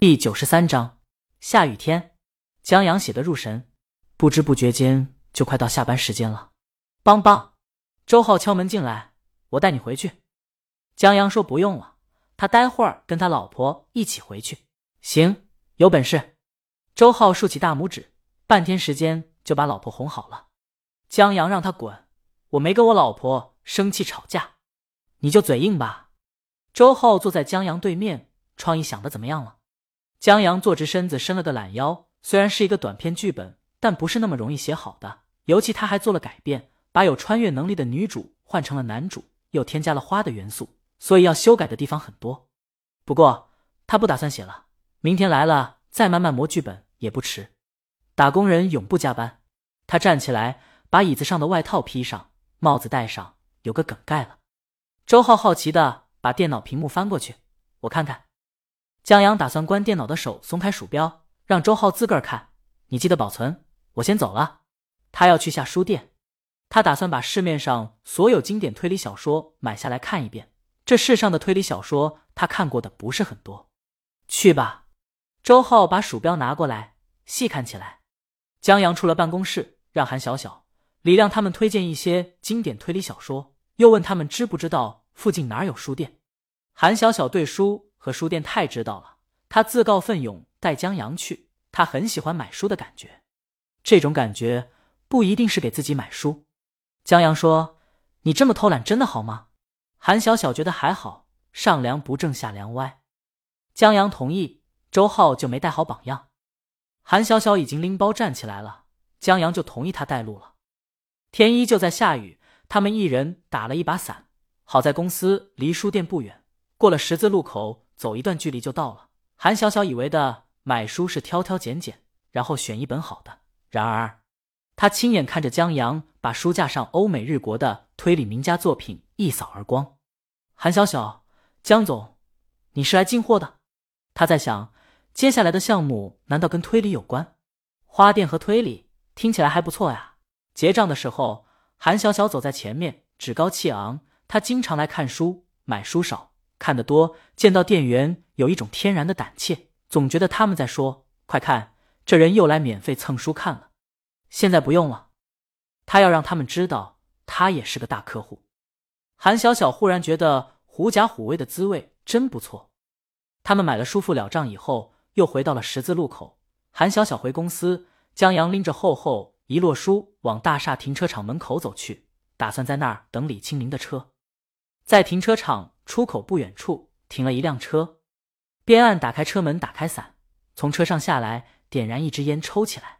第九十三章下雨天，江阳写的入神，不知不觉间就快到下班时间了。邦邦，周浩敲门进来，我带你回去。江阳说不用了，他待会儿跟他老婆一起回去。行，有本事。周浩竖起大拇指，半天时间就把老婆哄好了。江阳让他滚，我没跟我老婆生气吵架，你就嘴硬吧。周浩坐在江阳对面，创意想的怎么样了？江阳坐直身子，伸了个懒腰。虽然是一个短篇剧本，但不是那么容易写好的。尤其他还做了改变，把有穿越能力的女主换成了男主，又添加了花的元素，所以要修改的地方很多。不过他不打算写了，明天来了再慢慢磨剧本也不迟。打工人永不加班。他站起来，把椅子上的外套披上，帽子戴上，有个梗盖了。周浩好奇的把电脑屏幕翻过去，我看看。江阳打算关电脑的手松开鼠标，让周浩自个儿看。你记得保存。我先走了。他要去下书店。他打算把市面上所有经典推理小说买下来看一遍。这世上的推理小说他看过的不是很多。去吧。周浩把鼠标拿过来，细看起来。江阳出了办公室，让韩小小、李亮他们推荐一些经典推理小说，又问他们知不知道附近哪有书店。韩小小对书。和书店太知道了，他自告奋勇带江阳去。他很喜欢买书的感觉，这种感觉不一定是给自己买书。江阳说：“你这么偷懒，真的好吗？”韩小小觉得还好，上梁不正下梁歪。江阳同意，周浩就没带好榜样。韩小小已经拎包站起来了，江阳就同意他带路了。天依旧在下雨，他们一人打了一把伞。好在公司离书店不远，过了十字路口。走一段距离就到了。韩小小以为的买书是挑挑拣拣，然后选一本好的。然而，他亲眼看着江阳把书架上欧美日国的推理名家作品一扫而光。韩小小，江总，你是来进货的？他在想，接下来的项目难道跟推理有关？花店和推理听起来还不错呀。结账的时候，韩小小走在前面，趾高气昂。他经常来看书，买书少。看得多，见到店员有一种天然的胆怯，总觉得他们在说：“快看，这人又来免费蹭书看了。”现在不用了，他要让他们知道他也是个大客户。韩小小忽然觉得狐假虎威的滋味真不错。他们买了书付了账以后，又回到了十字路口。韩小小回公司，江阳拎着厚厚一摞书往大厦停车场门口走去，打算在那儿等李清明的车，在停车场。出口不远处停了一辆车，边岸打开车门，打开伞，从车上下来，点燃一支烟，抽起来。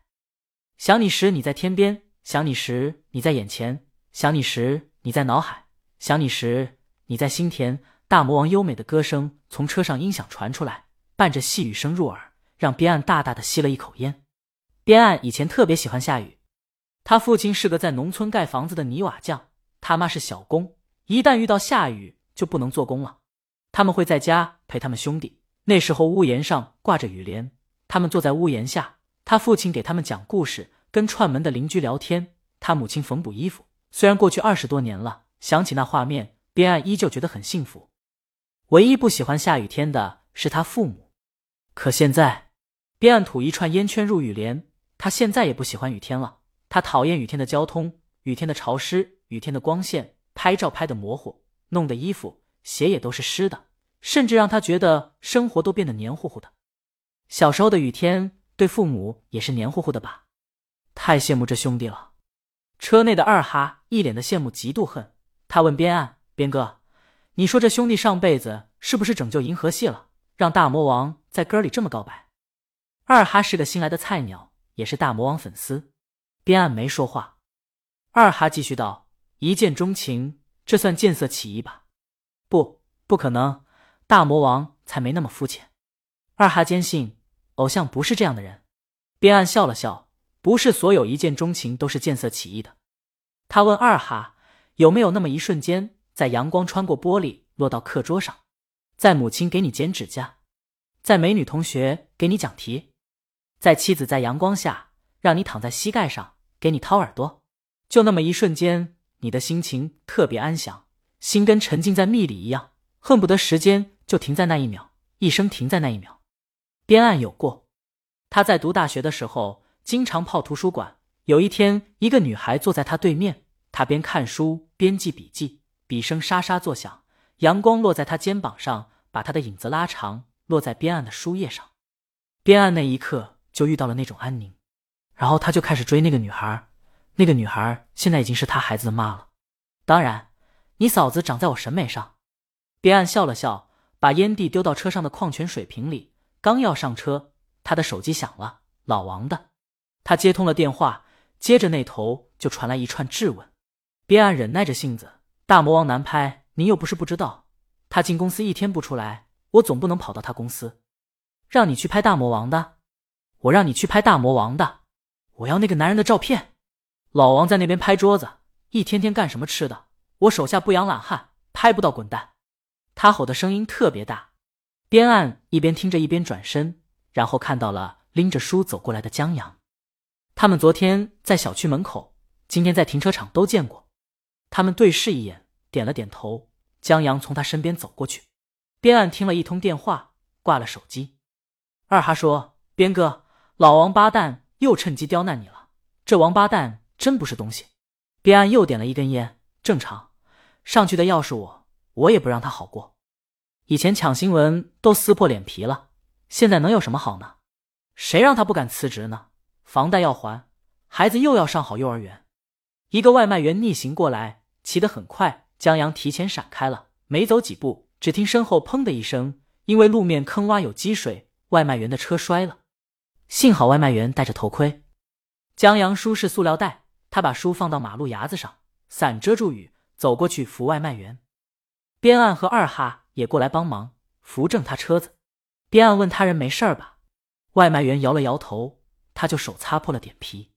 想你时你在天边，想你时你在眼前，想你时你在脑海，想你时你在心田。大魔王优美的歌声从车上音响传出来，伴着细雨声入耳，让边岸大大的吸了一口烟。边岸以前特别喜欢下雨，他父亲是个在农村盖房子的泥瓦匠，他妈是小工，一旦遇到下雨。就不能做工了，他们会在家陪他们兄弟。那时候屋檐上挂着雨帘，他们坐在屋檐下，他父亲给他们讲故事，跟串门的邻居聊天，他母亲缝补衣服。虽然过去二十多年了，想起那画面，边岸依旧觉得很幸福。唯一不喜欢下雨天的是他父母，可现在，边岸吐一串烟圈入雨帘，他现在也不喜欢雨天了。他讨厌雨天的交通，雨天的潮湿，雨天的光线，拍照拍的模糊。弄得衣服、鞋也都是湿的，甚至让他觉得生活都变得黏糊糊的。小时候的雨天，对父母也是黏糊糊的吧？太羡慕这兄弟了。车内的二哈一脸的羡慕、嫉妒、恨。他问边岸：“边哥，你说这兄弟上辈子是不是拯救银河系了，让大魔王在歌里这么告白？”二哈是个新来的菜鸟，也是大魔王粉丝。边岸没说话。二哈继续道：“一见钟情。”这算见色起意吧？不，不可能，大魔王才没那么肤浅。二哈坚信，偶像不是这样的人。边岸笑了笑，不是所有一见钟情都是见色起意的。他问二哈，有没有那么一瞬间，在阳光穿过玻璃落到课桌上，在母亲给你剪指甲，在美女同学给你讲题，在妻子在阳光下让你躺在膝盖上给你掏耳朵，就那么一瞬间。你的心情特别安详，心跟沉浸在蜜里一样，恨不得时间就停在那一秒，一生停在那一秒。边岸有过，他在读大学的时候经常泡图书馆。有一天，一个女孩坐在他对面，他边看书边记笔记，笔声沙沙作响，阳光落在他肩膀上，把他的影子拉长，落在边岸的书页上。边岸那一刻就遇到了那种安宁，然后他就开始追那个女孩。那个女孩现在已经是他孩子的妈了。当然，你嫂子长在我审美上。边岸笑了笑，把烟蒂丢到车上的矿泉水瓶里。刚要上车，他的手机响了，老王的。他接通了电话，接着那头就传来一串质问。边岸忍耐着性子：“大魔王难拍，您又不是不知道。他进公司一天不出来，我总不能跑到他公司，让你去拍大魔王的。我让你去拍大魔王的，我要那个男人的照片。”老王在那边拍桌子，一天天干什么吃的？我手下不养懒汉，拍不到滚蛋！他吼的声音特别大。边岸一边听着一边转身，然后看到了拎着书走过来的江阳。他们昨天在小区门口，今天在停车场都见过。他们对视一眼，点了点头。江阳从他身边走过去。边岸听了一通电话，挂了手机。二哈说：“边哥，老王八蛋又趁机刁难你了。这王八蛋。”真不是东西。边岸又点了一根烟，正常。上去的要是我，我也不让他好过。以前抢新闻都撕破脸皮了，现在能有什么好呢？谁让他不敢辞职呢？房贷要还，孩子又要上好幼儿园。一个外卖员逆行过来，骑得很快，江阳提前闪开了，没走几步，只听身后砰的一声，因为路面坑洼有积水，外卖员的车摔了。幸好外卖员戴着头盔。江阳舒适塑料袋。他把书放到马路牙子上，伞遮住雨，走过去扶外卖员。边岸和二哈也过来帮忙扶正他车子。边岸问他人没事吧？外卖员摇了摇头，他就手擦破了点皮。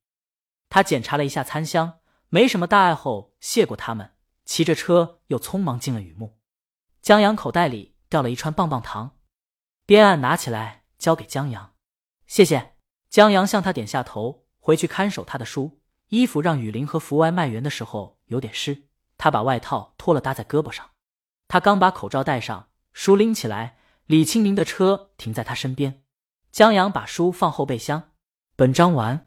他检查了一下餐箱，没什么大碍后谢过他们，骑着车又匆忙进了雨幕。江阳口袋里掉了一串棒棒糖，边岸拿起来交给江阳，谢谢。江阳向他点下头，回去看守他的书。衣服让雨林和扶外卖员的时候有点湿，他把外套脱了搭在胳膊上。他刚把口罩戴上，书拎起来，李清明的车停在他身边。江阳把书放后备箱。本章完。